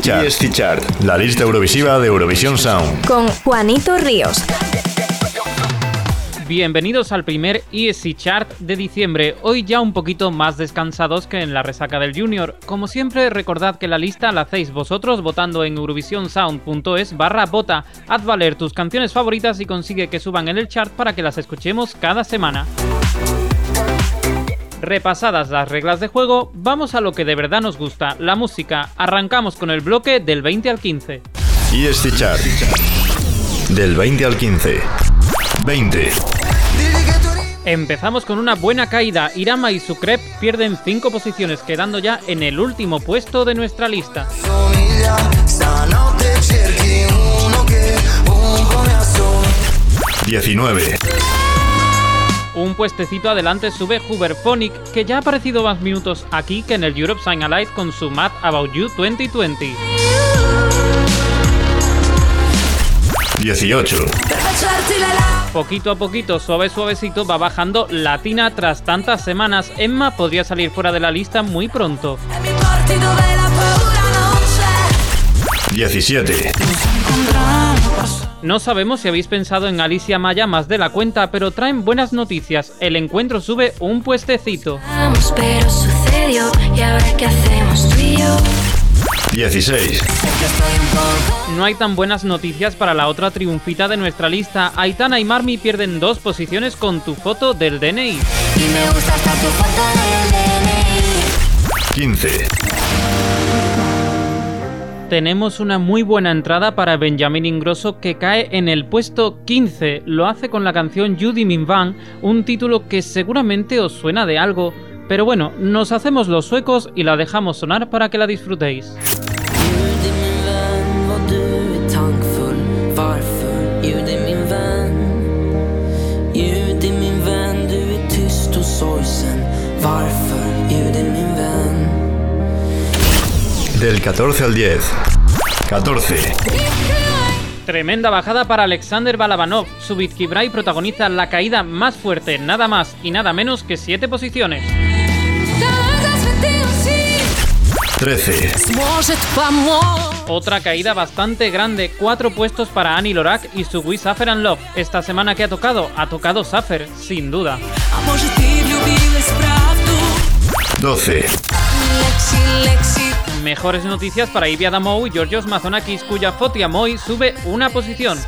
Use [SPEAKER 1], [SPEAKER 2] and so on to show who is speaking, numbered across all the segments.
[SPEAKER 1] Chart. ESC Chart. La lista eurovisiva de Eurovisión Sound.
[SPEAKER 2] Con Juanito Ríos.
[SPEAKER 3] Bienvenidos al primer ESC Chart de diciembre, hoy ya un poquito más descansados que en la resaca del Junior. Como siempre, recordad que la lista la hacéis vosotros votando en eurovisionsound.es barra vota. Haz valer tus canciones favoritas y consigue que suban en el chart para que las escuchemos cada semana. Repasadas las reglas de juego, vamos a lo que de verdad nos gusta, la música. Arrancamos con el bloque del 20 al 15.
[SPEAKER 1] ESC Chart. Del 20 al 15. 20.
[SPEAKER 3] Empezamos con una buena caída. Irama y Sukrep pierden 5 posiciones, quedando ya en el último puesto de nuestra lista.
[SPEAKER 1] 19.
[SPEAKER 3] Un puestecito adelante sube Huberphonic, que ya ha aparecido más minutos aquí que en el Europe Sign Alive con su Mad About You 2020.
[SPEAKER 1] 18.
[SPEAKER 3] Poquito a poquito, suave suavecito, va bajando Latina tras tantas semanas. Emma podría salir fuera de la lista muy pronto.
[SPEAKER 1] 17.
[SPEAKER 3] No sabemos si habéis pensado en Alicia Maya más de la cuenta, pero traen buenas noticias. El encuentro sube un puestecito.
[SPEAKER 4] Pero sucedió y ahora qué hacemos tú y yo.
[SPEAKER 1] 16.
[SPEAKER 3] No hay tan buenas noticias para la otra triunfita de nuestra lista. Aitana y Marmi pierden dos posiciones con tu foto del DNI.
[SPEAKER 4] Y me gusta hasta tu foto del DNI.
[SPEAKER 1] 15.
[SPEAKER 3] Tenemos una muy buena entrada para Benjamin Ingrosso que cae en el puesto 15. Lo hace con la canción Judy Min Van, un título que seguramente os suena de algo. Pero bueno, nos hacemos los suecos y la dejamos sonar para que la disfrutéis.
[SPEAKER 1] Del 14 al 10. 14.
[SPEAKER 3] Tremenda bajada para Alexander Balabanov. Su Subizkibray protagoniza la caída más fuerte, nada más y nada menos que 7 posiciones.
[SPEAKER 1] 13.
[SPEAKER 3] Otra caída bastante grande, 4 puestos para Annie Lorak y Sugui Safer and Love. Esta semana que ha tocado, ha tocado Safer, sin duda.
[SPEAKER 1] 12.
[SPEAKER 5] Lexi, Lexi.
[SPEAKER 3] Mejores noticias para Ivy Adamou y Georgios Mazonakis, cuya Fotiamoy sube una posición.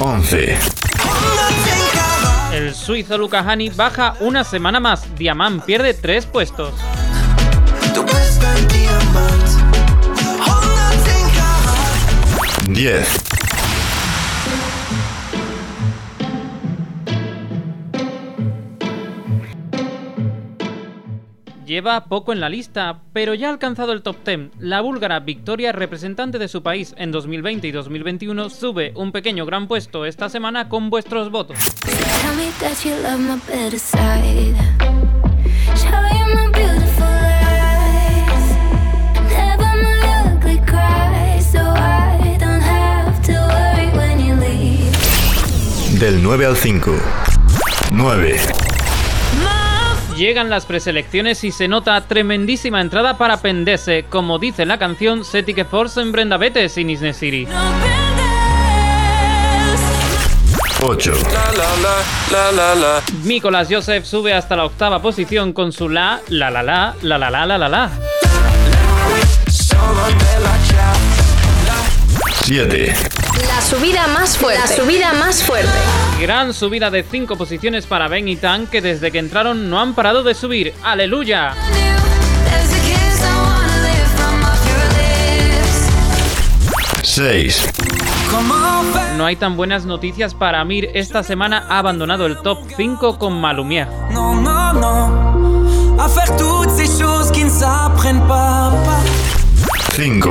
[SPEAKER 1] 11.
[SPEAKER 3] El suizo Luca Hani baja una semana más. Diamant pierde tres puestos.
[SPEAKER 1] 10.
[SPEAKER 3] Lleva poco en la lista, pero ya ha alcanzado el top 10. La búlgara Victoria, representante de su país en 2020 y 2021, sube un pequeño gran puesto esta semana con vuestros votos.
[SPEAKER 1] Del 9 al 5. 9.
[SPEAKER 3] Llegan las preselecciones y se nota tremendísima entrada para Pendese, como dice la canción Setike Forsen Brenda Bete sin Isne City.
[SPEAKER 1] 8.
[SPEAKER 3] Nicolas Joseph sube hasta la octava posición con su la, la la la, la la la la la la.
[SPEAKER 1] 7.
[SPEAKER 2] La subida más fuerte. La subida más fuerte.
[SPEAKER 3] Gran subida de 5 posiciones para Ben y Tan, que desde que entraron no han parado de subir. ¡Aleluya!
[SPEAKER 1] 6.
[SPEAKER 3] No hay tan buenas noticias para Mir. Esta semana ha abandonado el top 5 con
[SPEAKER 5] faire toutes ces choses qui ne s'apprennent pas
[SPEAKER 1] 5.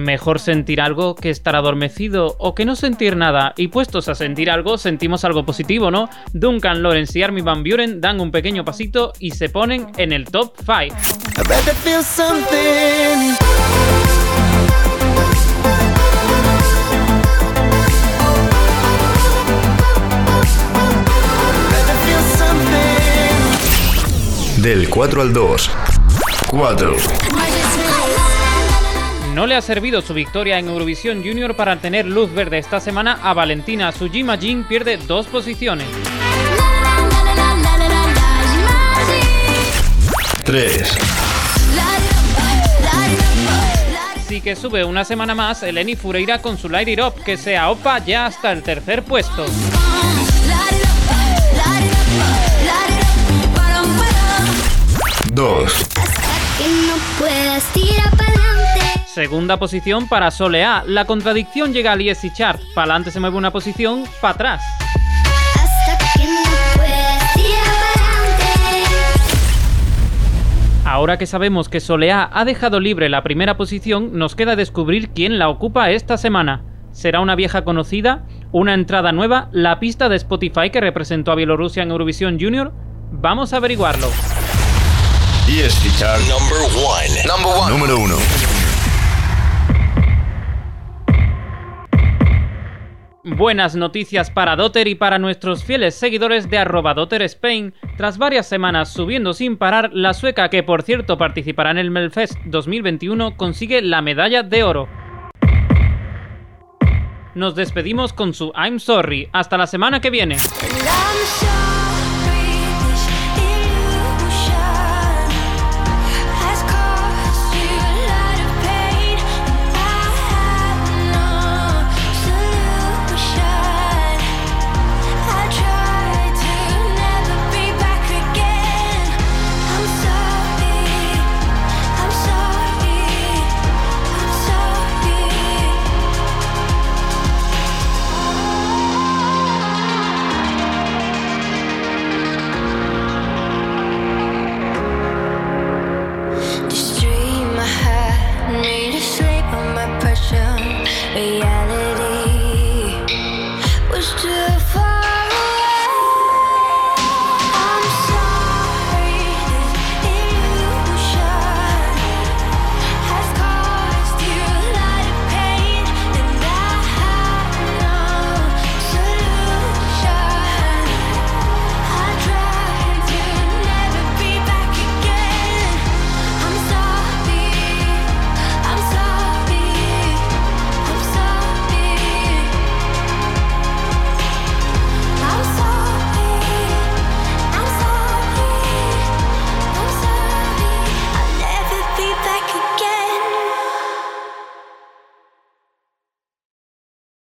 [SPEAKER 3] Mejor sentir algo que estar adormecido o que no sentir nada. Y puestos a sentir algo, sentimos algo positivo, ¿no? Duncan Lawrence y Armin Van Buren dan un pequeño pasito y se ponen en el top 5.
[SPEAKER 5] I better feel something Better feel
[SPEAKER 1] Del 4 al 2. 4.
[SPEAKER 3] No le ha servido su victoria en Eurovisión Junior para tener luz verde esta semana a Valentina. Sujima Jin pierde dos posiciones.
[SPEAKER 1] 3.
[SPEAKER 3] Así que sube una semana más Eleni Fureira con su Light It Up, que se aopa ya hasta el tercer puesto.
[SPEAKER 1] 2.
[SPEAKER 3] Segunda posición para Soleá. La contradicción llega al ESC Chart. Para adelante se mueve una posición, para atrás. Ahora que sabemos que Soleá ha dejado libre la primera posición, nos queda descubrir quién la ocupa esta semana. ¿Será una vieja conocida? ¿Una entrada nueva? ¿La pista de Spotify que representó a Bielorrusia en Eurovisión Junior? Vamos a averiguarlo.
[SPEAKER 1] ESC Chart.
[SPEAKER 6] Number one. Number one.
[SPEAKER 1] Número 1.
[SPEAKER 3] Buenas noticias para Dotter y para nuestros fieles seguidores de arroba Dotter Spain. Tras varias semanas subiendo sin parar, la sueca, que por cierto participará en el Melfest 2021, consigue la medalla de oro. Nos despedimos con su I'm Sorry. Hasta la semana que viene.